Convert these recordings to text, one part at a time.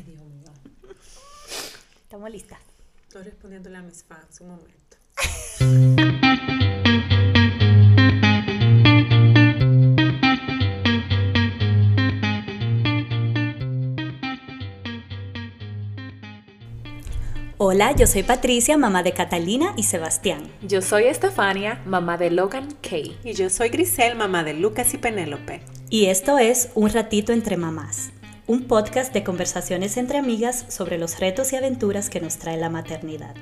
Ay, Dios mío. Estamos listas. Estoy respondiéndole a mis fans un momento. Hola, yo soy Patricia, mamá de Catalina y Sebastián. Yo soy Estefania, mamá de Logan Kay. Y yo soy Grisel, mamá de Lucas y Penélope. Y esto es Un ratito entre mamás, un podcast de conversaciones entre amigas sobre los retos y aventuras que nos trae la maternidad.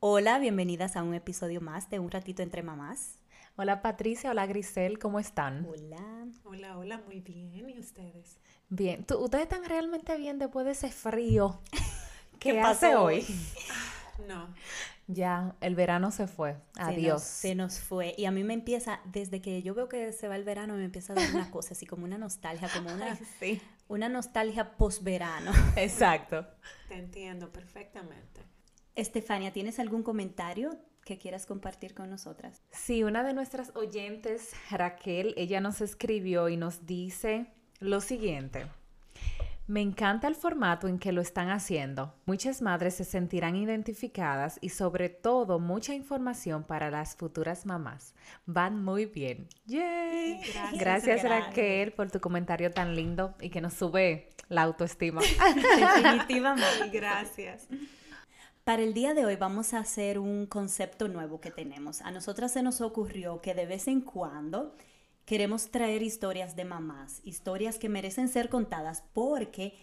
Hola, bienvenidas a un episodio más de Un ratito entre mamás. Hola Patricia, hola Grisel, ¿cómo están? Hola. Hola, hola, muy bien. ¿Y ustedes? Bien, ¿Tú- ¿ustedes están realmente bien después de ese frío que ¿Qué hace pasó hoy? No. Ya, el verano se fue. Se nos- Adiós. Se nos, fue. Y a mí me empieza, desde que yo veo que se va el verano, me empieza a dar una cosa, así como una nostalgia, como una, Sí, una nostalgia post-verano. exacto. Te entiendo perfectamente. Estefania, ¿tienes algún comentario que quieras compartir con nosotras? Sí, una de nuestras oyentes, Raquel, ella nos escribió y nos dice lo siguiente. Me encanta el formato en que lo están haciendo. Muchas madres se sentirán identificadas y sobre todo mucha información para las futuras mamás. Van muy bien. ¡Yay! Gracias, Gracias gracias. Raquel por tu comentario tan lindo y que nos sube la autoestima. Definitivamente. Gracias. Para el día de hoy vamos a hacer un concepto nuevo que tenemos. A nosotras se nos ocurrió que de vez en cuando queremos traer historias de mamás, historias que merecen ser contadas porque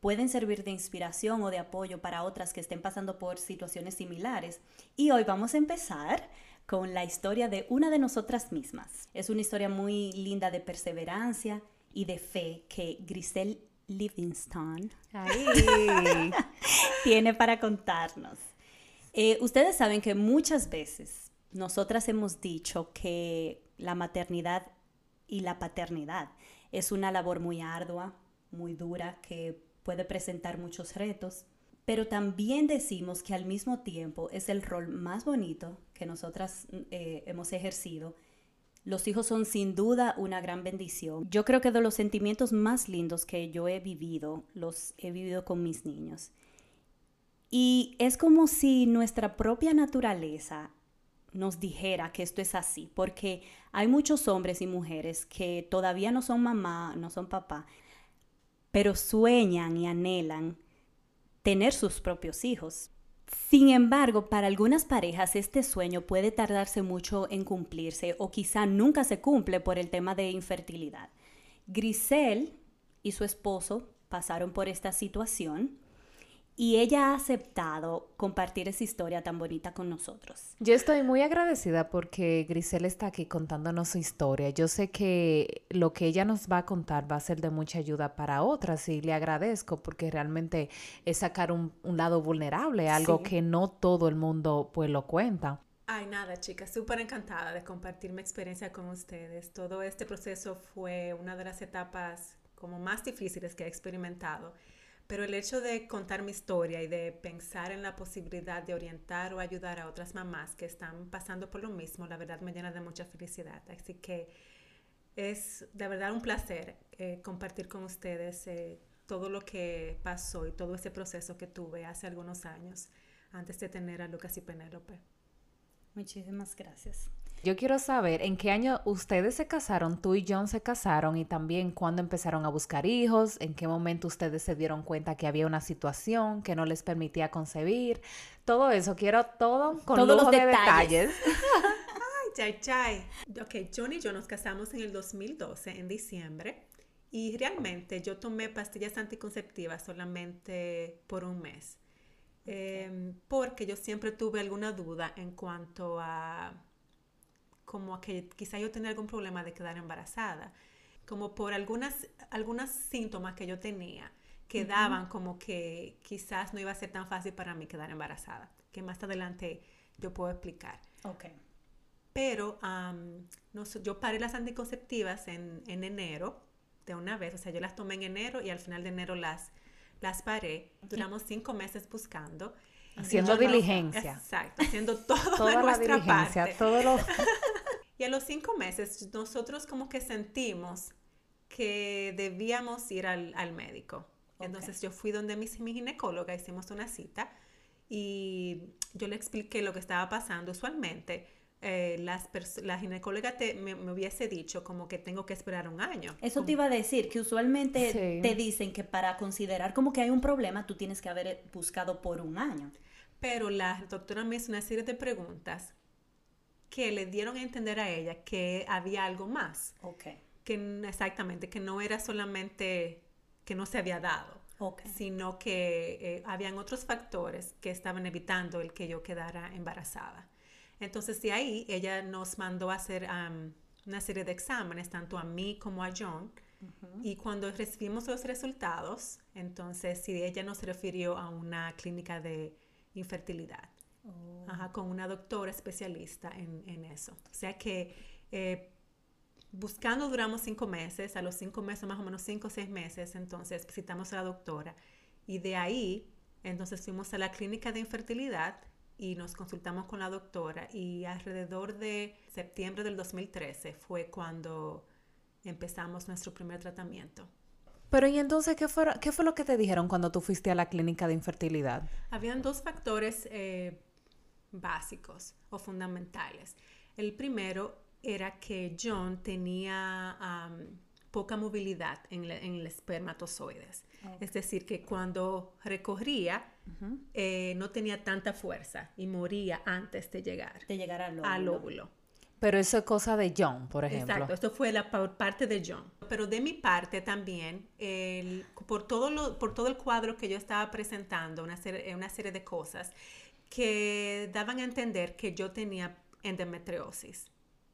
pueden servir de inspiración o de apoyo para otras que estén pasando por situaciones similares. Y hoy vamos a empezar con la historia de una de nosotras mismas. Es una historia muy linda de perseverancia y de fe que Grisel Livingston tiene para contarnos. Eh, ustedes saben que muchas veces nosotras hemos dicho que la maternidad y la paternidad es una labor muy ardua, muy dura, que puede presentar muchos retos, pero también decimos que al mismo tiempo es el rol más bonito que nosotras eh, hemos ejercido. Los hijos son sin duda una gran bendición. Yo creo que de los sentimientos más lindos que yo he vivido, los he vivido con mis niños. Y es como si nuestra propia naturaleza nos dijera que esto es así, porque hay muchos hombres y mujeres que todavía no son mamá, no son papá, pero sueñan y anhelan tener sus propios hijos. Sin embargo, para algunas parejas este sueño puede tardarse mucho en cumplirse o quizá nunca se cumple por el tema de infertilidad. Grisel y su esposo pasaron por esta situación y ella ha aceptado compartir esa historia tan bonita con nosotros. Yo estoy muy agradecida porque Grisel está aquí contándonos su historia. Yo sé que lo que ella nos va a contar va a ser de mucha ayuda para otras y le agradezco porque realmente es sacar un, un lado vulnerable, algo Sí. que no todo el mundo pues lo cuenta. Ay, nada, chicas, súper encantada de compartir mi experiencia con ustedes. Todo este proceso fue una de las etapas como más difíciles que he experimentado. Pero el hecho de contar mi historia y de pensar en la posibilidad de orientar o ayudar a otras mamás que están pasando por lo mismo, la verdad me llena de mucha felicidad. Así que es de verdad un placer eh, compartir con ustedes eh, todo lo que pasó y todo ese proceso que tuve hace algunos años antes de tener a Lucas y Penélope. Muchísimas gracias. Yo quiero saber en qué año ustedes se casaron, tú y John se casaron y también cuándo empezaron a buscar hijos, en qué momento ustedes se dieron cuenta que había una situación que no les permitía concebir. Todo eso, quiero todo con Todos los lujo de detalles. detalles. Ay, chay, chay. Ok, John y yo nos casamos en el 2012, en diciembre, y realmente yo tomé pastillas anticonceptivas solamente por un mes, Em, porque yo siempre tuve alguna duda en cuanto a como a que quizá yo tenía algún problema de quedar embarazada, como por algunas, algunos síntomas que yo tenía que daban como que quizás no iba a ser tan fácil para mí quedar embarazada, que más adelante yo puedo explicar. Ok. Pero am, no yo paré las anticonceptivas en, en enero de una vez, o sea, yo las tomé en enero y al final de enero las, las paré. Duramos cinco meses buscando Haciendo diligencia. Exacto, haciendo todo Toda de la nuestra diligencia, parte. todo lo... Y a los cinco meses nosotros como que sentimos que debíamos ir al, al médico. Ok. Entonces yo fui donde mi, mi ginecóloga, hicimos una cita y yo le expliqué lo que estaba pasando. Usualmente eh, las la ginecóloga te- me, me hubiese dicho como que tengo que esperar un año. Eso Como- te iba a decir, que usualmente Sí. te dicen que para considerar como que hay un problema, tú tienes que haber buscado por un año. Pero la doctora me hizo una serie de preguntas que le dieron a entender a ella que había algo más. Que exactamente, que no era solamente que no se había dado, sino que eh, habían otros factores que estaban evitando el que yo quedara embarazada. Entonces de ahí ella nos mandó a hacer am, una serie de exámenes, tanto a mí como a John, y cuando recibimos los resultados, entonces sí, ella nos refirió a una clínica de infertilidad. Ajá, con una doctora especialista en, en eso. O sea que eh, buscando duramos cinco meses, a los cinco meses, más o menos cinco o seis meses, entonces visitamos a la doctora y de ahí, entonces fuimos a la clínica de infertilidad y nos consultamos con la doctora y alrededor de septiembre del 2013 fue cuando empezamos nuestro primer tratamiento. Pero ¿y entonces qué fue, qué fue lo que te dijeron cuando tú fuiste a la clínica de infertilidad? Habían dos factores eh, básicos o fundamentales. El primero era que John tenía poca movilidad en, la- en el espermatozoides. Es decir, que cuando recorría eh, no tenía tanta fuerza y moría antes de llegar De llegar al óvulo. al óvulo. Pero eso es cosa de John, por ejemplo. Exacto, esto fue la pa- parte de John. Pero de mi parte también, el- por, todo lo, por todo el cuadro que yo estaba presentando, una serie, una serie de cosas que daban a entender que yo tenía endometriosis.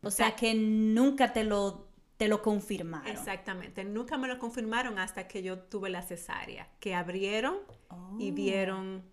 O sea que nunca te lo, te lo confirmaron. Exactamente, nunca me lo confirmaron hasta que yo tuve la cesárea, que abrieron y Oh. vieron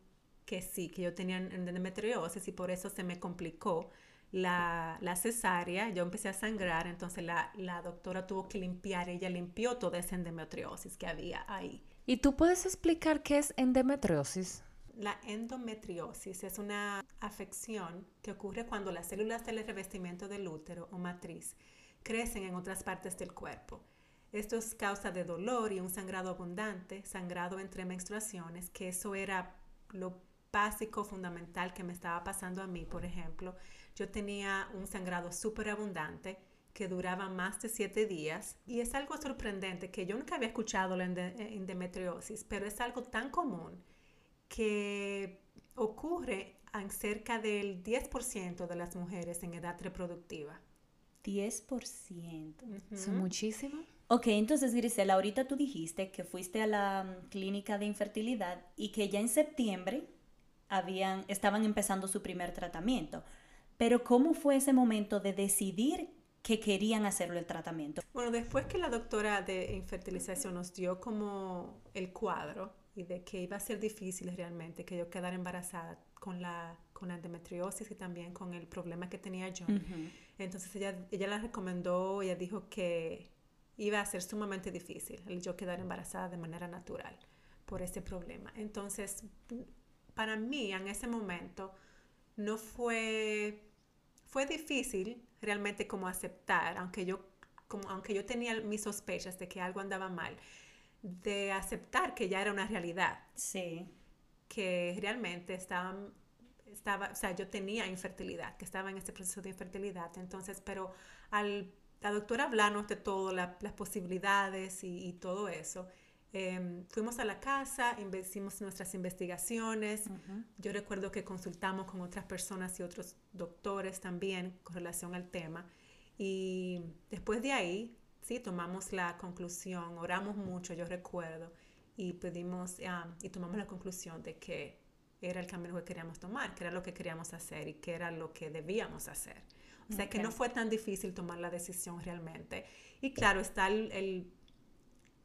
que sí, que yo tenía endometriosis y por eso se me complicó la, la cesárea. Yo empecé a sangrar, entonces la, la doctora tuvo que limpiar, ella limpió toda esa endometriosis que había ahí. ¿Y tú puedes explicar qué es endometriosis? La endometriosis es una afección que ocurre cuando las células del revestimiento del útero o matriz crecen en otras partes del cuerpo. Esto es causa de dolor y un sangrado abundante, sangrado entre menstruaciones, que eso era lo básico, fundamental que me estaba pasando a mí, por ejemplo. Yo tenía un sangrado súper abundante que duraba más de siete días y es algo sorprendente que yo nunca había escuchado la ende- endometriosis, pero es algo tan común que ocurre en cerca del 10% de las mujeres en edad reproductiva. 10%. ¿Eso es muchísimo? Ok, entonces Grisela, ahorita tú dijiste que fuiste a la mm, clínica de infertilidad y que ya en septiembre habían, estaban empezando su primer tratamiento. Pero ¿cómo fue ese momento de decidir que querían hacerlo el tratamiento? Bueno, después que la doctora de infertilización nos dio como el cuadro y de que iba a ser difícil realmente que yo quedara embarazada con la, con la endometriosis y también con el problema que tenía John, entonces ella, ella la recomendó, ella dijo que iba a ser sumamente difícil el yo quedar embarazada de manera natural por ese problema. Entonces, para mí en ese momento no fue, fue difícil realmente como aceptar, aunque yo, como, aunque yo tenía mis sospechas de que algo andaba mal, de aceptar que ya era una realidad Sí. que realmente estaba, estaba, o sea, yo tenía infertilidad, que estaba en ese proceso de infertilidad. Entonces, pero al la doctora hablarnos de todo, la- las posibilidades y, y todo eso, eh, fuimos a la casa, hicimos nuestras investigaciones. Yo recuerdo que consultamos con otras personas y otros doctores también con relación al tema. Y después de ahí, sí, tomamos la conclusión, oramos mucho, yo recuerdo, y pedimos y tomamos la conclusión de que era el camino que queríamos tomar, que era lo que queríamos hacer y que era lo que debíamos hacer. O sea que no fue tan difícil tomar la decisión realmente. Y claro, está el, el-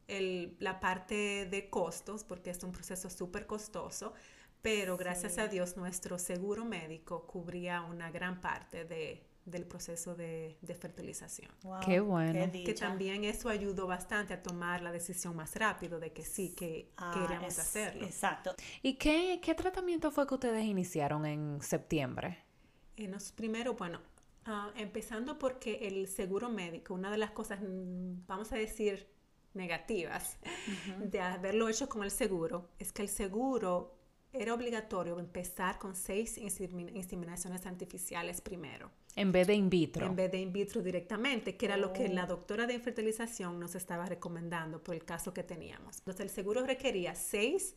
el- la parte de costos, porque es un proceso súper costoso, pero gracias Sí. a Dios nuestro seguro médico cubría una gran parte de, del proceso de, de fertilización. Wow, Qué bueno. qué Que también eso ayudó bastante a tomar la decisión más rápido de que sí, que Ah, queríamos es- hacerlo. Exacto. ¿Y qué, qué tratamiento fue que ustedes iniciaron en septiembre? Eh, nos- primero, bueno, ah, empezando porque el seguro médico, una de las cosas, mm, vamos a decir, negativas de haberlo hecho con el seguro, es que el seguro era obligatorio empezar con seis insemi- inseminaciones artificiales primero, En vez de in vitro. en vez de in vitro directamente, que era lo que Oh. la doctora de infertilización nos estaba recomendando por el caso que teníamos. Entonces el seguro requería seis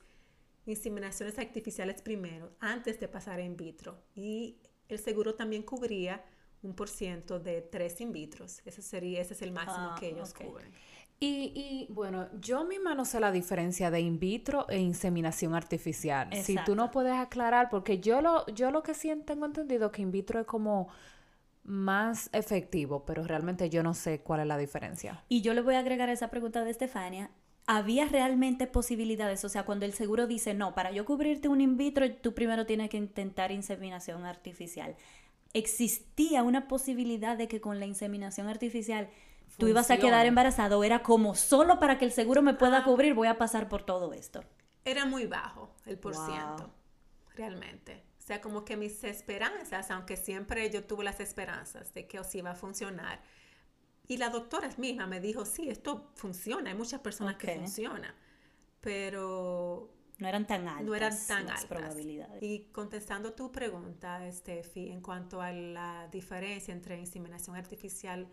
inseminaciones artificiales primero, antes de pasar a in vitro. Y el seguro también cubría un por ciento de tres in vitros. Ese, sería, ese es el máximo Ah, que ellos cubren. Y, y, bueno, yo misma no sé la diferencia de in vitro e inseminación artificial. Si tú no puedes aclarar, porque yo lo, yo lo que sí tengo entendido que in vitro es como más efectivo, pero realmente yo no sé cuál es la diferencia. Y yo le voy a agregar a esa pregunta de Estefania. ¿Había realmente posibilidades? O sea, cuando el seguro dice, no, para yo cubrirte un in vitro, tú primero tienes que intentar inseminación artificial. ¿Existía una posibilidad de que con la inseminación artificial tú ibas a quedar embarazado? ¿Era como solo para que el seguro me pueda cubrir, voy a pasar por todo esto? Era muy bajo el por Wow. ciento, realmente. O sea, como que mis esperanzas, aunque siempre yo tuve las esperanzas de que os iba a funcionar. Y la doctora misma me dijo, sí, esto funciona, hay muchas personas que Ok. funciona, pero No eran tan altas no eran tan las altas. probabilidades. Y contestando tu pregunta, Steffi, en cuanto a la diferencia entre inseminación artificial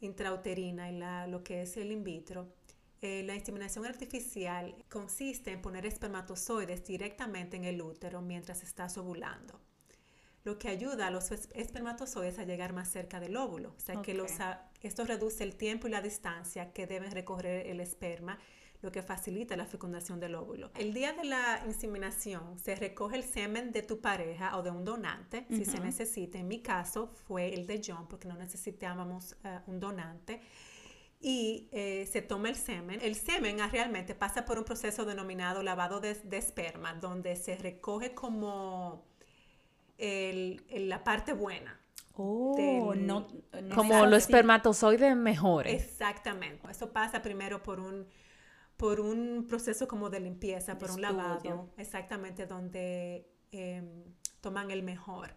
intrauterina y la, lo que es el in vitro, eh, la inseminación artificial consiste en poner espermatozoides directamente en el útero mientras estás ovulando, lo que ayuda a los es- espermatozoides a llegar más cerca del óvulo. O sea que los, esto reduce el tiempo y la distancia que deben recorrer el esperma lo que facilita la fecundación del óvulo. El día de la inseminación se recoge el semen de tu pareja o de un donante, si se necesita. En mi caso fue el de John porque no necesitábamos eh, un donante. Y eh, se toma el semen. El semen ah, realmente pasa por un proceso denominado lavado de, de esperma, donde se recoge como el- el- la parte buena. Oh, del- no, no Como los espermatozoides mejores. Exactamente. Eso pasa primero por un, por un proceso como de limpieza, por un lavado, exactamente donde em, toman el mejor.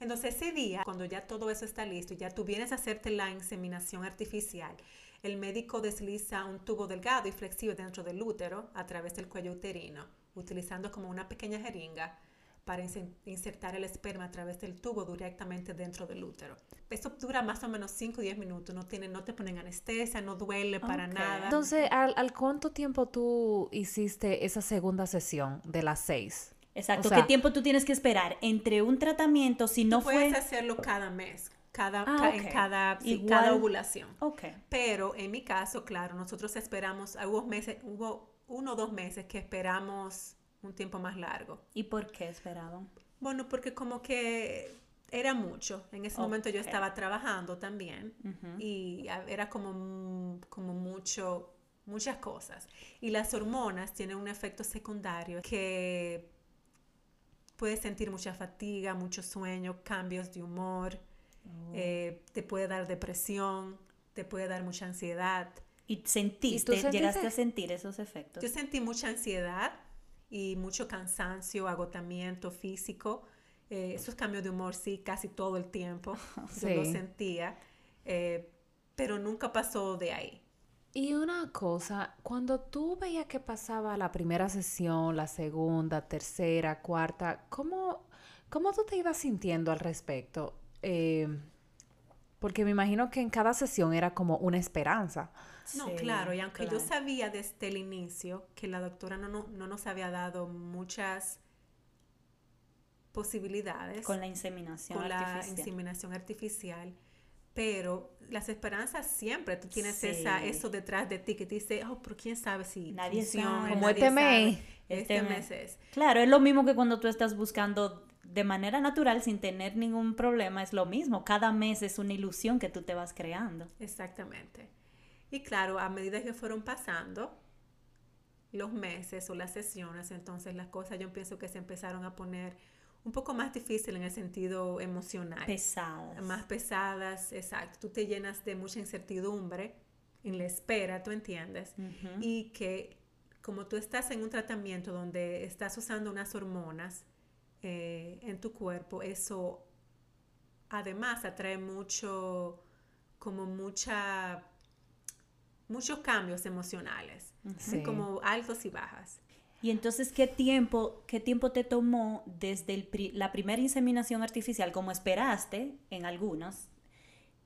Entonces ese día, cuando ya todo eso está listo, ya tú vienes a hacerte la inseminación artificial, el médico desliza un tubo delgado y flexible dentro del útero a través del cuello uterino, utilizando como una pequeña jeringa para inse- insertar el esperma a través del tubo directamente dentro del útero. Eso dura más o menos 5 o 10 minutos, no, tiene, no te ponen anestesia, no duele para Ok. nada. Entonces, ¿al, al cuánto tiempo tú hiciste esa segunda sesión de las seis? Exacto, O sea- ¿qué tiempo tú tienes que esperar entre un tratamiento si no Puedes fue... hacerlo cada mes, cada, Ah, ca- ok. en cada, sí, cada ovulación. Ok. Pero en mi caso, claro, nosotros esperamos, hubo, meses, hubo uno o dos meses que esperamos un tiempo más largo. ¿Y por qué esperaban? Bueno, porque como que era mucho. En ese momento yo estaba trabajando también Ujú. y a- era como, como mucho, muchas cosas. Y las hormonas tienen un efecto secundario que puedes sentir mucha fatiga, mucho sueño, cambios de humor, Oh. eh, te puede dar depresión, te puede dar mucha ansiedad. ¿Y sentiste, sentiste? llegaste a sentir esos efectos? Yo sentí mucha ansiedad y mucho cansancio, agotamiento físico. Eh, esos cambios de humor sí, casi todo el tiempo. Yo lo Sí. sentía, eh, pero nunca pasó de ahí. Y una cosa, cuando tú veías que pasaba la primera sesión, la segunda, tercera, cuarta, ¿cómo, cómo tú te ibas sintiendo al respecto? Eh, porque me imagino que en cada sesión era como una esperanza. No, Sí, claro, y aunque yo claro. sabía desde el inicio que la doctora no, no, no nos había dado muchas posibilidades Con la inseminación con la artificial. inseminación artificial, pero las esperanzas siempre, tú tienes Sí. esa, eso detrás de ti que te dice, oh, pero quién sabe si Nadie funciona, sabe. Como nadie este mes. sabe". Este, Este mes. es. Claro, es lo mismo que cuando tú estás buscando de manera natural sin tener ningún problema, es lo mismo. Cada mes es una ilusión que tú te vas creando. Exactamente. Y claro, a medida que fueron pasando los meses o las sesiones, entonces las cosas yo pienso que se empezaron a poner un poco más difícil en el sentido emocional. Pesadas. Más pesadas, exacto. Tú te llenas de mucha incertidumbre en la espera, ¿tú entiendes? Y que como tú estás en un tratamiento donde estás usando unas hormonas eh, en tu cuerpo, eso además atrae mucho, como mucha, muchos cambios emocionales, como altos y bajas. Y entonces, ¿qué tiempo, qué tiempo te tomó desde la primera inseminación artificial, como esperaste en algunos?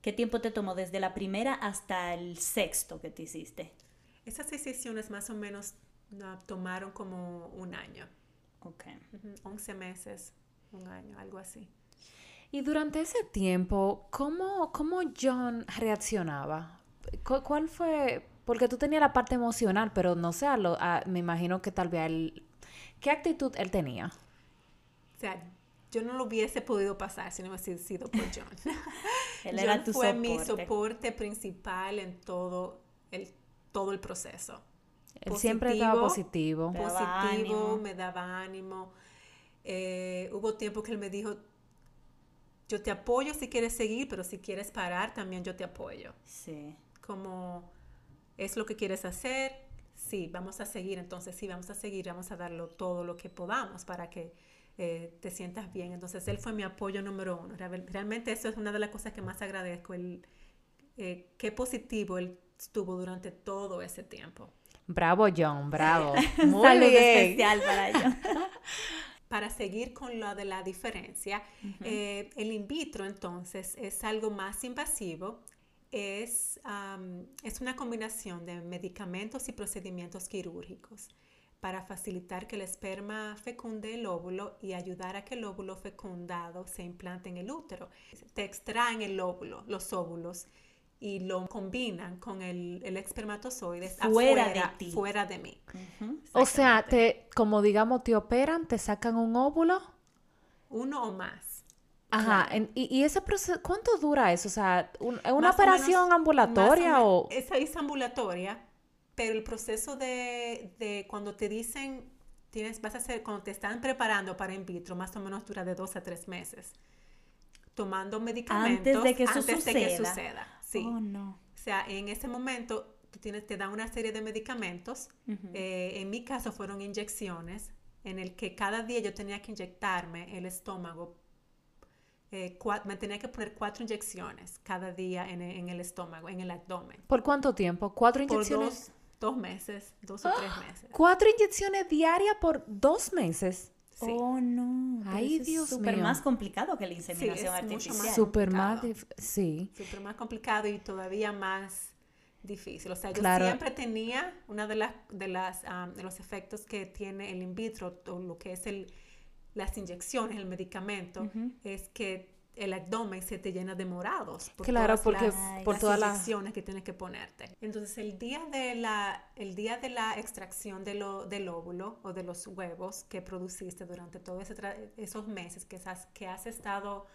¿Qué tiempo te tomó desde la primera hasta el sexto que te hiciste? Esas sesiones más o menos tomaron como un año. Ok. 11 meses, un año, algo así. Y durante ese tiempo, ¿cómo, cómo John reaccionaba? ¿Cuál fue porque tú tenías la parte emocional, pero no sé, lo, me imagino que tal vez él... ¿Qué actitud él tenía? O sea, yo no lo hubiese podido pasar si no hubiese sido por John. él era tu fue mi soporte principal en todo el, todo el proceso. Él siempre estaba positivo. Positivo, me daba ánimo. Eh, hubo tiempo que él me dijo, yo te apoyo si quieres seguir, pero si quieres parar, también yo te apoyo. Sí. Como ¿Es lo que quieres hacer? Sí, vamos a seguir, entonces sí, vamos a seguir, vamos a darlo todo lo que podamos para que eh, te sientas bien. Entonces él fue mi apoyo número uno. Realmente eso es una de las cosas que más agradezco, el, eh, qué positivo él estuvo durante todo ese tiempo. Bravo John, bravo. Muy bien. especial para John. para seguir con lo de la diferencia, eh, el in vitro entonces es algo más invasivo, es, es una combinación de medicamentos y procedimientos quirúrgicos para facilitar que el esperma fecunde el óvulo y ayudar a que el óvulo fecundado se implante en el útero. Te extraen el óvulo, los óvulos, y lo combinan con el, el espermatozoide fuera de ti. Fuera de mí. O sea, te, como digamos, te operan, te sacan un óvulo. Uno o más. Ajá, y, ese proceso, ¿cuánto dura eso? O sea, ¿una operación ambulatoria o, Esa es ambulatoria, pero el proceso de, cuando te dicen, tienes, vas a hacer, cuando te están preparando para in vitro, más o menos dura de dos a tres meses. Tomando medicamentos antes de que eso suceda. De que suceda. Sí. Oh, no. O sea, en ese momento tú tienes, te dan una serie de medicamentos. Eh, en mi caso fueron inyecciones en el que cada día yo tenía que inyectarme el estómago eh, me tenía que poner cuatro inyecciones cada día en, el estómago, en el abdomen. ¿Por cuánto tiempo? ¿Cuatro inyecciones? Por dos, meses, dos o tres meses. ¿Cuatro inyecciones diarias por dos meses? Sí. Oh, no. Ay, Dios mío. Súper más complicado que la inseminación artificial. Súper más, sí. Súper más complicado y todavía más difícil. O sea, yo siempre tenía una de las, de las, de los efectos que tiene el in vitro, o lo que es el, las inyecciones, el medicamento, es que el abdomen se te llena de morados. Por claro, porque las, por todas las inyecciones que tienes que ponerte. Entonces, el día de la, el día de la extracción de lo, del óvulo o de los huevos que produciste durante todos esos meses que has, que has estado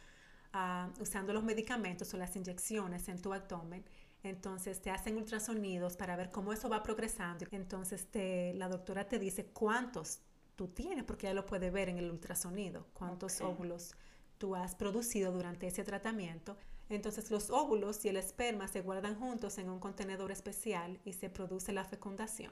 ah, usando los medicamentos o las inyecciones en tu abdomen, entonces te hacen ultrasonidos para ver cómo eso va progresando. Entonces te, la doctora te dice cuántos tú tienes, porque ya lo puede ver en el ultrasonido, cuántos óvulos tú has producido durante ese tratamiento. Entonces los óvulos y el esperma se guardan juntos en un contenedor especial y se produce la fecundación.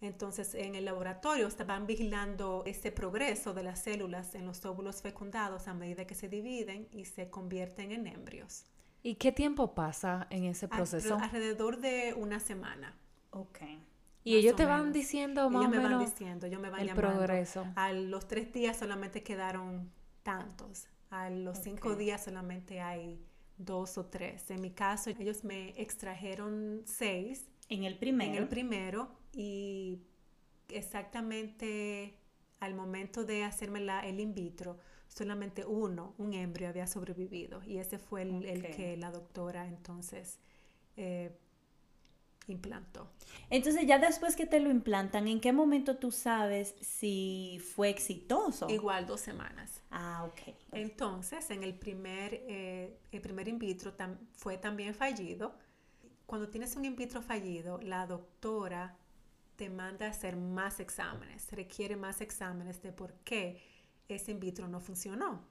Entonces en el laboratorio estaban vigilando ese progreso de las células en los óvulos fecundados a medida que se dividen y se convierten en embrios. ¿Y qué tiempo pasa en ese proceso? Alrededor de una semana. Ok. Y ellos te van diciendo más ellos me van diciendo, yo me van el llamando. progreso. A los tres días solamente quedaron tantos. A los cinco días solamente hay dos o tres. En mi caso, ellos me extrajeron seis. En el primero. En el primero. Y exactamente al momento de hacerme la, el in vitro, solamente uno, un embrio, había sobrevivido. Y ese fue el, que la doctora entonces eh, implantó. Entonces, ya después que te lo implantan, ¿en qué momento tú sabes si fue exitoso? Igual dos semanas. Ah, ok. Entonces, en el primer, eh, el primer in vitro fue también fallido. Cuando tienes un in vitro fallido, la doctora te manda a hacer más exámenes, requiere más exámenes de por qué ese in vitro no funcionó.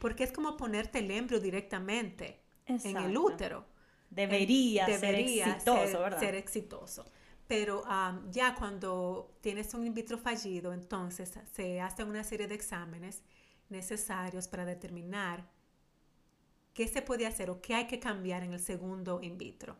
Porque es como ponerte el embrio directamente en el útero. Debería, Debería ser exitoso, ser- ¿verdad? ser exitoso. Pero am, ya cuando tienes un in vitro fallido, entonces se hacen una serie de exámenes necesarios para determinar qué se puede hacer o qué hay que cambiar en el segundo in vitro.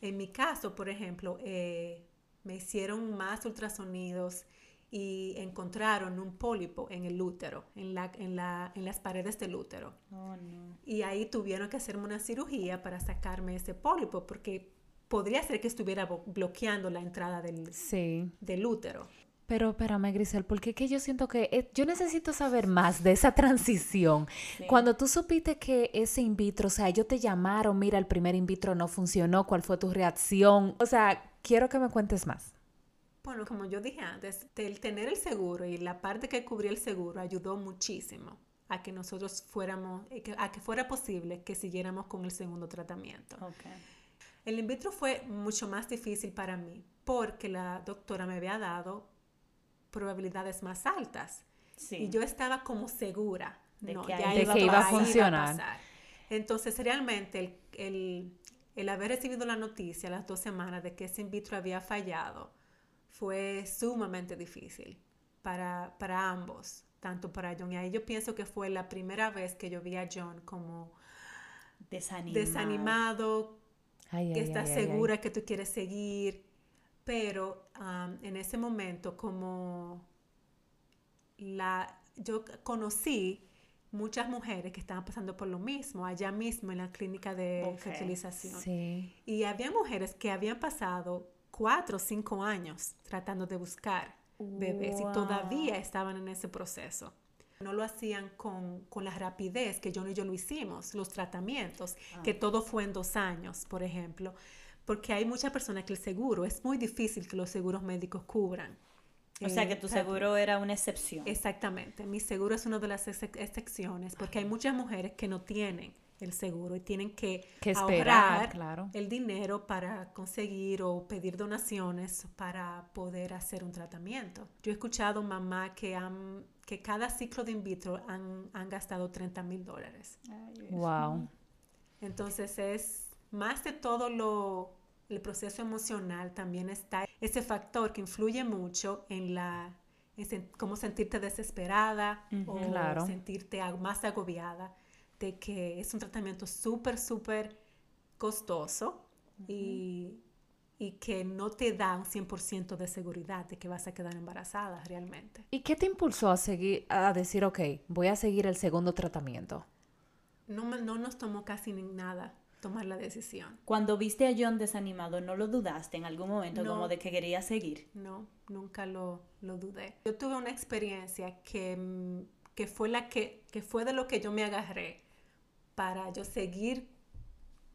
En mi caso, por ejemplo, eh, me hicieron más ultrasonidos y encontraron un pólipo en el útero, en, la, en, la, en las paredes del útero. Oh, no. Y ahí tuvieron que hacerme una cirugía para sacarme ese pólipo porque podría ser que estuviera bloqueando la entrada del, Sí. del útero. Pero espérame, Grisel, porque que yo siento que eh, yo necesito saber más de esa transición. Sí. Cuando tú supiste que ese in vitro, o sea, ellos te llamaron, mira, el primer in vitro no funcionó, ¿cuál fue tu reacción? O sea, quiero que me cuentes más. Bueno, como yo dije antes, el tener el seguro y la parte que cubría el seguro ayudó muchísimo a que nosotros fuéramos, eh, a que fuera posible que siguiéramos con el segundo tratamiento. El in vitro fue mucho más difícil para mí porque la doctora me había dado probabilidades más altas. Sí. Y yo estaba como segura De no, que ya iba a funcionar. Entonces, realmente, el, el- el haber recibido la noticia a las dos semanas de que ese in vitro había fallado fue sumamente difícil para, para ambos, tanto para John. Y ahí yo pienso que fue la primera vez que yo vi a John como Desanimado. desanimado, Ay, que ay, estás ay, segura que tú quieres seguir, pero en ese momento como la, yo conocí muchas mujeres que estaban pasando por lo mismo allá mismo en la clínica de Ok, fertilización. Sí. Y había mujeres que habían pasado cuatro o cinco años tratando de buscar bebés y todavía estaban en ese proceso. No lo hacían con, con la rapidez que John y yo lo hicimos, los tratamientos, Ah. que todo fue en dos años, por ejemplo, porque hay muchas personas que el seguro, es muy difícil que los seguros médicos cubran. O sea eh, que tu tra- seguro era una excepción. Exactamente, mi seguro es una de las ex- excepciones, porque hay muchas mujeres que no tienen el seguro y tienen que, Que esperar, ahorrar claro. el dinero para conseguir o pedir donaciones para poder hacer un tratamiento. Yo he escuchado mamá que, han, que cada ciclo de in vitro han, han gastado 30 mil dólares. Wow. Entonces es más de todo lo, el proceso emocional, también está ese factor que influye mucho en la en sen- cómo sentirte desesperada o Claro. sentirte más agobiada de que es un tratamiento súper, súper costoso y, y que no te da un 100% de seguridad de que vas a quedar embarazada realmente. ¿Y qué te impulsó a seguir, a decir, ok, voy a seguir el segundo tratamiento? No, no nos tomó casi nada tomar la decisión. Cuando viste a John desanimado, ¿no lo dudaste en algún momento No. como de que quería seguir? No, nunca lo, lo dudé. Yo tuve una experiencia que, que fue la que, que fue de lo que yo me agarré para yo seguir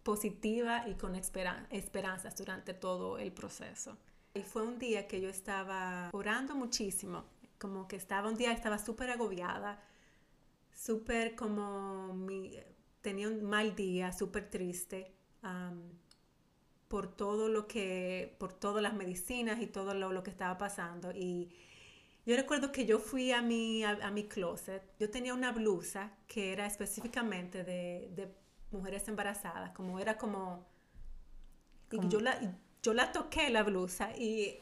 positiva y con esperan- esperanzas durante todo el proceso. Y fue un día que yo estaba orando muchísimo, como que estaba un día, estaba súper agobiada, súper como mi, tenía un mal día, súper triste. am, por todo lo que, por todas las medicinas y todo lo, lo que estaba pasando. Y yo recuerdo que yo fui a mi, a, a mi closet, yo tenía una blusa que era específicamente de, de mujeres embarazadas, como era como, y yo la, yo la toqué la blusa y,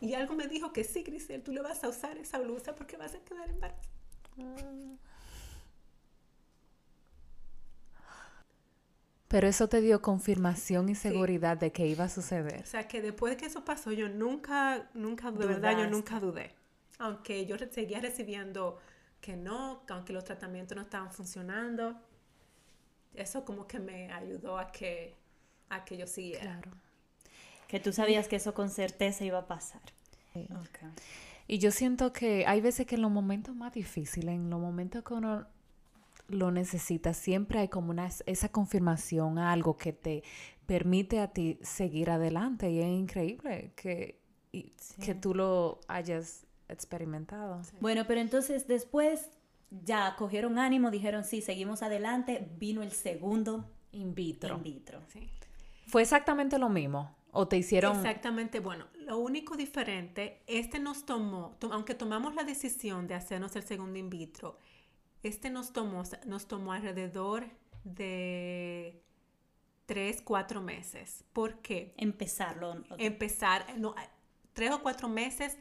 y algo me dijo que sí, Grisel, tú le vas a usar esa blusa porque vas a quedar embarazada. Pero eso te dio confirmación y seguridad de que iba a suceder. O sea, que después de que eso pasó, yo nunca, nunca, de verdad, yo nunca dudé. Aunque yo seguía recibiendo que no, que aunque los tratamientos no estaban funcionando, eso como que me ayudó a que, a que yo siguiera. Claro. Que tú sabías que eso con certeza iba a pasar. Y yo siento que hay veces que en los momentos más difíciles, en los momentos que uno lo necesita, siempre hay como una, esa confirmación, algo que te permite a ti seguir adelante. Y es increíble que, y- que tú lo hayas experimentado. Bueno, pero entonces después ya cogieron ánimo, dijeron sí, seguimos adelante, vino el segundo In vitro. in vitro. Sí. ¿Fue exactamente lo mismo? ¿O te hicieron...? Exactamente, bueno, lo único diferente, este nos tomó, aunque tomamos la decisión de hacernos el segundo in vitro, este nos tomó, nos tomó alrededor de tres, cuatro meses. ¿Por qué? Empezarlo. Empezar, no, tres o cuatro meses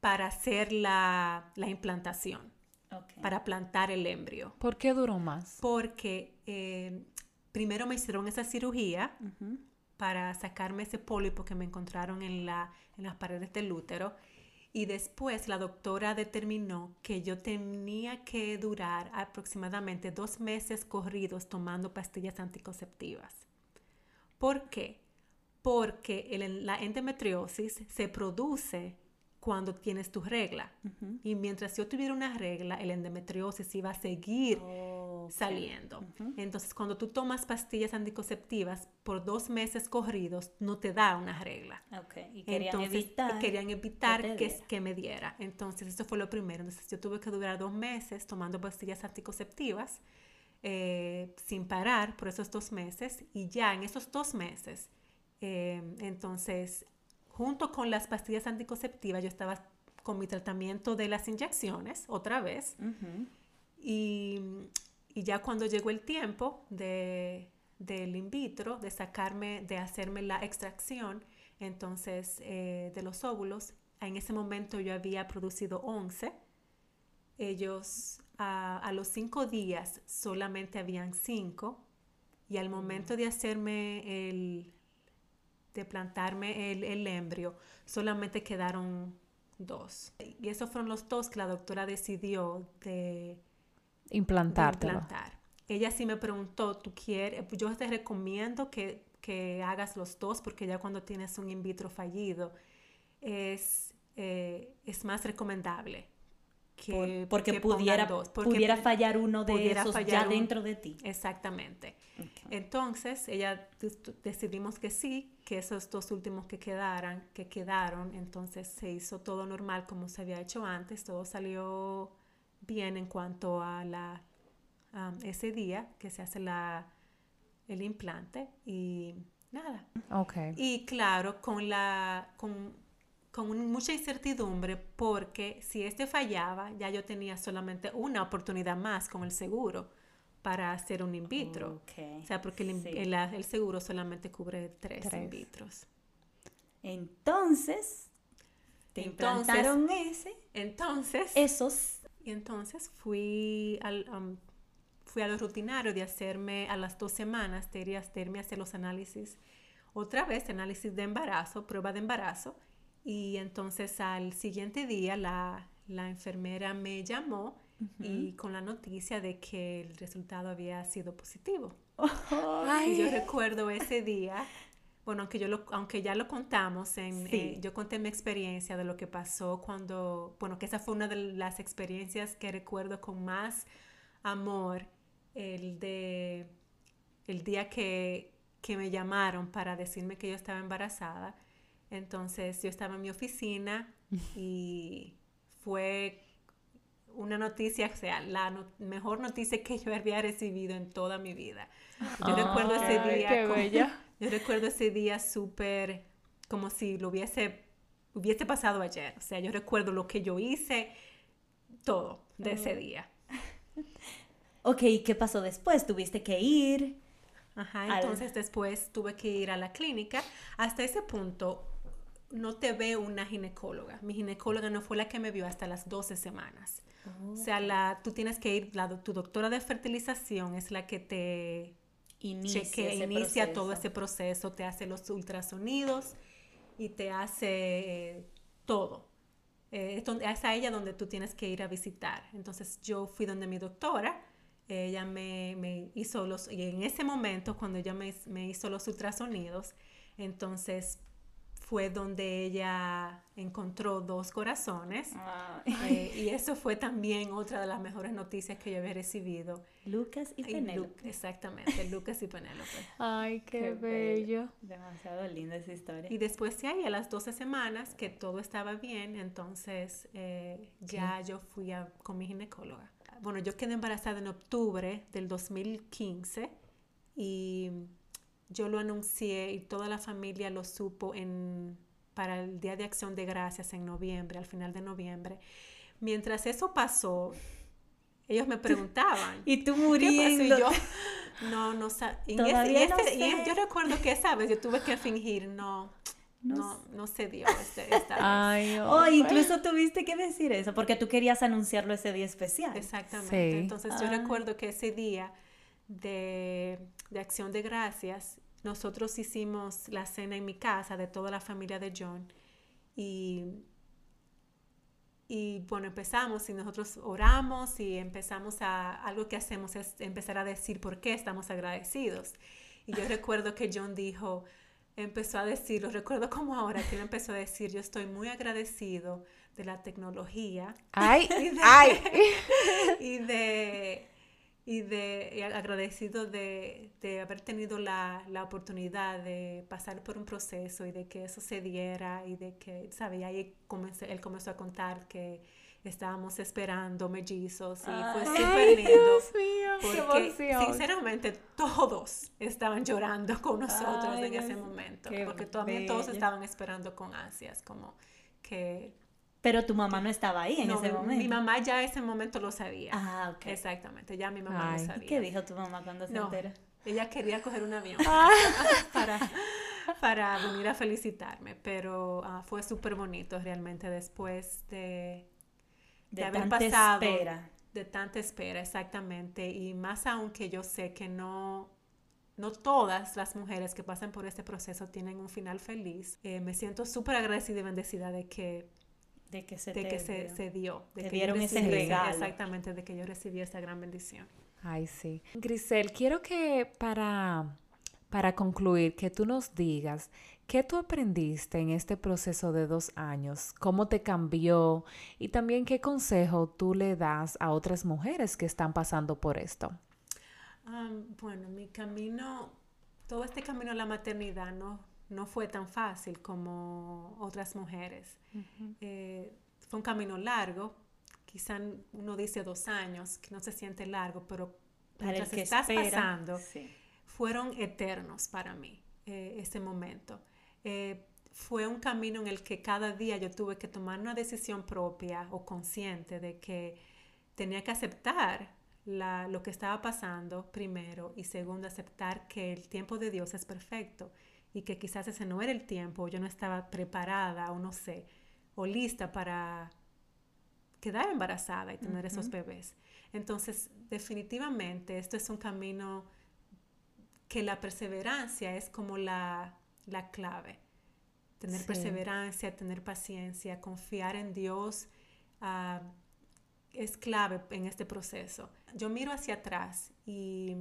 para hacer la, implantación, para plantar el embrio. ¿Por qué duró más? Porque eh, primero me hicieron esa cirugía para sacarme ese pólipo que me encontraron en, la, en las paredes del útero. Y después la doctora determinó que yo tenía que durar aproximadamente dos meses corridos tomando pastillas anticonceptivas. ¿Por qué? Porque la endometriosis se produce cuando tienes tu regla. Y mientras yo tuviera una regla, el endometriosis iba a seguir saliendo. Entonces, cuando tú tomas pastillas anticonceptivas por dos meses corridos, no te da una regla. Y querían evitar, querían evitar que, que, me diera. Entonces, eso fue lo primero. Entonces, yo tuve que durar dos meses tomando pastillas anticonceptivas eh, sin parar por esos dos meses. Y ya en esos dos meses, eh, entonces junto con las pastillas anticonceptivas, yo estaba con mi tratamiento de las inyecciones otra vez. y, ya cuando llegó el tiempo de, del in vitro, de sacarme, de hacerme la extracción, entonces, eh, de los óvulos, en ese momento yo había producido 11. Ellos a, los cinco días solamente habían cinco. Y al momento de hacerme el, de plantarme el, el embrio, solamente quedaron dos. Y esos fueron los dos que la doctora decidió de, implantar. Ella sí me preguntó, ¿tú quieres? Yo te recomiendo que, que hagas los dos porque ya cuando tienes un in vitro fallido es, eh, es más recomendable porque pudiera, pudiera fallar uno de esos ya dentro de ti. Exactamente. Entonces, ella decidimos que sí, que esos dos últimos que quedaran, que quedaron, entonces se hizo todo normal como se había hecho antes, todo salió bien en cuanto a la ese día que se hace la el implante y nada. Okay. Y claro, con la con con mucha incertidumbre porque si este fallaba, ya yo tenía solamente una oportunidad más con el seguro para hacer un in vitro. O sea, porque el, seguro solamente cubre tres, in vitros. Entonces, te implantaron ese. Entonces. Esos. Y entonces fui al, um, fui a lo rutinario de hacerme a las dos semanas, de irme a hacer los análisis, otra vez análisis de embarazo, prueba de embarazo. Y entonces al siguiente día la, enfermera me llamó y con la noticia de que el resultado había sido positivo. Y yo recuerdo ese día, bueno, aunque, yo lo, aunque ya lo contamos, en, eh, yo conté mi experiencia de lo que pasó cuando, bueno, que esa fue una de las experiencias que recuerdo con más amor, el de el día que, que me llamaron para decirme que yo estaba embarazada entonces yo estaba en mi oficina y fue una noticia, o sea, la mejor noticia que yo había recibido en toda mi vida. Yo recuerdo ese día. yo recuerdo ese día súper como si lo hubiese, hubiese pasado ayer. O sea, yo recuerdo lo que yo hice, todo de ese día. Ok, ¿qué pasó después? ¿Tuviste que ir? Ajá, entonces después tuve que ir a la clínica. Hasta ese punto no te ve una ginecóloga. Mi ginecóloga no fue la que me vio hasta las 12 semanas. O sea, la, tú tienes que ir, la, tu doctora de fertilización es la que te inicia, inicia todo ese proceso, te hace los ultrasonidos y te hace eh, todo. Eh, es, a ella donde tú tienes que ir a visitar. Entonces yo fui donde mi doctora, ella me, hizo los, y en ese momento cuando ella me, me hizo los ultrasonidos, entonces fue donde ella encontró dos corazones. Eh, y eso fue también otra de las mejores noticias que yo había recibido. Lucas y Penélope. exactamente, Lucas y Penélope. Ay, qué, bello. Demasiado linda esa historia. Y después de ahí, a las 12 semanas, que todo estaba bien, entonces eh, ya yo fui a, con mi ginecóloga. Bueno, yo quedé embarazada en octubre del 2015 y yo lo anuncié y toda la familia lo supo en, para el Día de Acción de Gracias en noviembre, al final de noviembre. Mientras eso pasó, ellos me preguntaban. y tú muriendo. Y yo, no, no, y, Todavía ese- no y ese- y sé. yo recuerdo que esa vez yo tuve que fingir, no, No no, no, se dio este- esta vez. Ay, Oh, hombre. incluso tuviste que decir eso, porque tú querías anunciarlo ese día especial. Exactamente. Sí. Entonces yo Ah. recuerdo que ese día de, de acción de gracias, nosotros hicimos la cena en mi casa de toda la familia de John y, y bueno, empezamos y nosotros oramos y empezamos a, algo que hacemos es empezar a decir por qué estamos agradecidos. Y yo recuerdo que John dijo, empezó a decir, lo recuerdo como ahora, que él empezó a decir, yo estoy muy agradecido de la tecnología Ay, y de, ay. y de y de y agradecido de, de haber tenido la, la oportunidad de pasar por un proceso y de que eso se diera y de que, ¿sabe? Y ahí comencé- él comenzó a contar que estábamos esperando mellizos y fue súper lindo. Dios mío, qué Porque emoción. sinceramente todos estaban llorando con nosotros Ay, en ese momento, qué porque también todos estaban esperando con ansias, como que Pero tu mamá no estaba ahí en no, ese momento. Mi mamá ya ese momento lo sabía. Ah, ok. Exactamente, ya mi mamá Ay. lo ¿Y sabía. ¿Qué dijo tu mamá cuando se No, enteró? ella quería coger un avión Ah. para, para venir a felicitarme, pero ah, fue súper bonito realmente después de, De, haber tanta pasado espera. de tanta espera, exactamente, y más aún que yo sé que no, no todas las mujeres que pasan por este proceso tienen un final feliz. Eh, me siento súper agradecida y bendecida de que, De que se de te que se, dio. se dio. De Te que dieron ese regalo. Exactamente, de que yo recibí esa gran bendición. Ay, sí. Grisel, quiero que para, para concluir, que tú nos digas qué tú aprendiste en este proceso de dos años, cómo te cambió y también qué consejo tú le das a otras mujeres que están pasando por esto. Am, bueno, mi camino, todo este camino a la maternidad no, no fue tan fácil como otras mujeres. Eh, fue un camino largo, quizá uno dice dos años, que no se siente largo, pero Para el mientras que estás espera. pasando, sí. fueron eternos para mí eh, ese momento. Eh, fue un camino en el que cada día yo tuve que tomar una decisión propia o consciente de que tenía que aceptar la- lo que estaba pasando primero y segundo aceptar que el tiempo de Dios es perfecto y que quizás ese no era el tiempo, o yo no estaba preparada o no sé, o lista para quedar embarazada y tener esos bebés. Entonces, definitivamente, esto es un camino que la perseverancia es como la, la clave. Tener Sí. perseverancia, tener paciencia, confiar en Dios ah, es clave en este proceso. Yo miro hacia atrás y,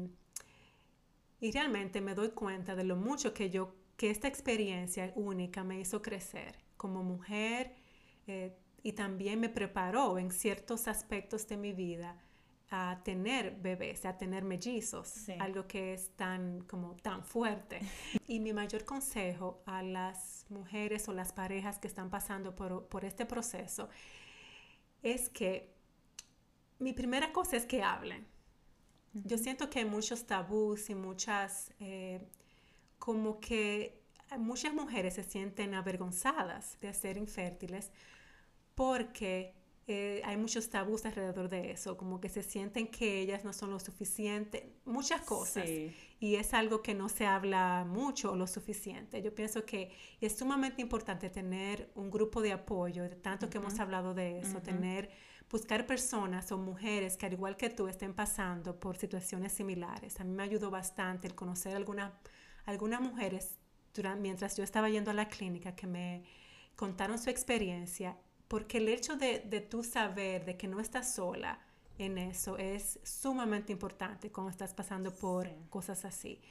y realmente me doy cuenta de lo mucho que yo, que esta experiencia única me hizo crecer como mujer eh, y también me preparó en ciertos aspectos de mi vida a tener bebés, a tener mellizos, Sí. algo que es tan como tan fuerte. Y mi mayor consejo a las mujeres o las parejas que están pasando por, por este proceso es que mi primera cosa es que hablen. Yo siento que hay muchos tabús y muchas, eh, como que muchas mujeres se sienten avergonzadas de ser infértiles porque eh, hay muchos tabús alrededor de eso, como que se sienten que ellas no son lo suficiente, muchas cosas. Sí. Y es algo que no se habla mucho o lo suficiente. Yo pienso que es sumamente importante tener un grupo de apoyo, de tanto que hemos hablado de eso, tener, buscar personas o mujeres que al igual que tú estén pasando por situaciones similares. A mí me ayudó bastante el conocer alguna, algunas mujeres durante, mientras yo estaba yendo a la clínica que me contaron su experiencia, porque el hecho de, de tú saber de que no estás sola en eso es sumamente importante cuando estás pasando por Sí. cosas así.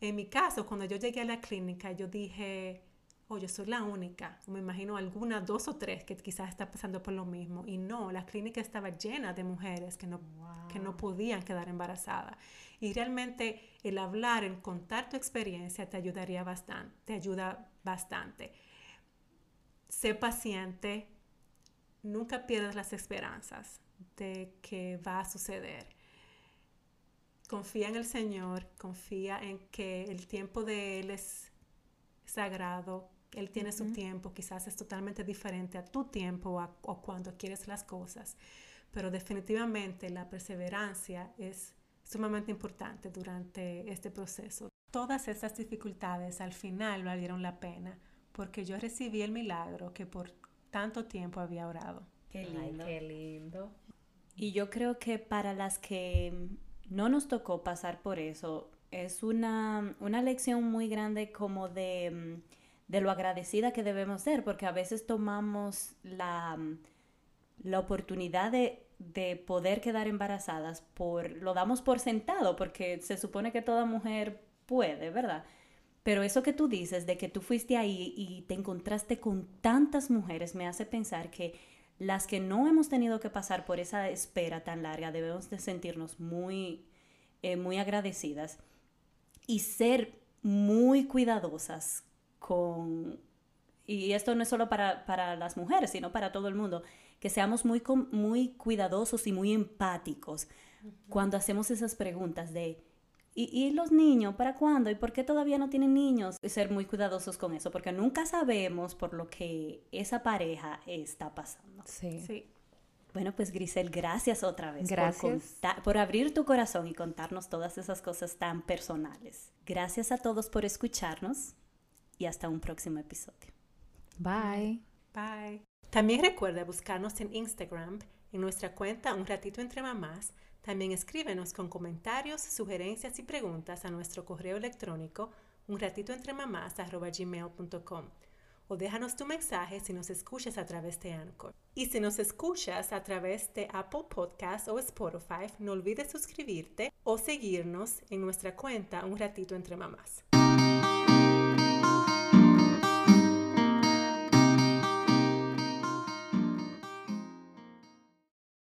En mi caso, cuando yo llegué a la clínica, yo dije, oh, yo soy la única. Me imagino alguna, dos o tres que quizás está pasando por lo mismo. Y no, la clínica estaba llena de mujeres que no, que no podían quedar embarazadas. Y realmente el hablar, el contar tu experiencia te ayudaría bastante, te ayuda bastante. Sé paciente, nunca pierdas las esperanzas de que va a suceder. confía en el Señor, confía en que el tiempo de Él es sagrado, Él tiene su tiempo, quizás es totalmente diferente a tu tiempo o, cuando quieres las cosas, pero definitivamente la perseverancia es sumamente importante durante este proceso. Todas estas dificultades al final valieron la pena porque yo recibí el milagro que por tanto tiempo había orado. Qué lindo. qué lindo. Y yo creo que para las que no nos tocó pasar por eso, es una, lección muy grande como de, de, lo agradecida que debemos ser, porque a veces tomamos la, la oportunidad de, de, poder quedar embarazadas, por, lo damos por sentado, porque se supone que toda mujer puede, ¿verdad? Pero eso que tú dices de que tú fuiste ahí y te encontraste con tantas mujeres me hace pensar que las que no hemos tenido que pasar por esa espera tan larga debemos de sentirnos muy, eh, muy agradecidas y ser muy cuidadosas con, y esto no es solo para, las mujeres, sino para todo el mundo, que seamos muy, muy cuidadosos y muy empáticos cuando hacemos esas preguntas de ¿Y, los niños? ¿Para cuándo? ¿Y por qué todavía no tienen niños? Ser muy cuidadosos con eso, porque nunca sabemos por lo que esa pareja está pasando. Sí. sí. Bueno, pues Grisel, gracias otra vez gracias. Por, por abrir tu corazón y contarnos todas esas cosas tan personales. Gracias a todos por escucharnos y hasta un próximo episodio. Bye. Bye. También recuerda buscarnos en Instagram en nuestra cuenta Un Ratito Entre Mamás también escríbenos con comentarios, sugerencias y preguntas a nuestro correo electrónico un ratito entre o déjanos tu mensaje si nos escuchas a través de Anchor. Y si nos escuchas a través de Apple Podcast o Spotify, no olvides suscribirte o seguirnos en nuestra cuenta Un Ratito Entre Mamás.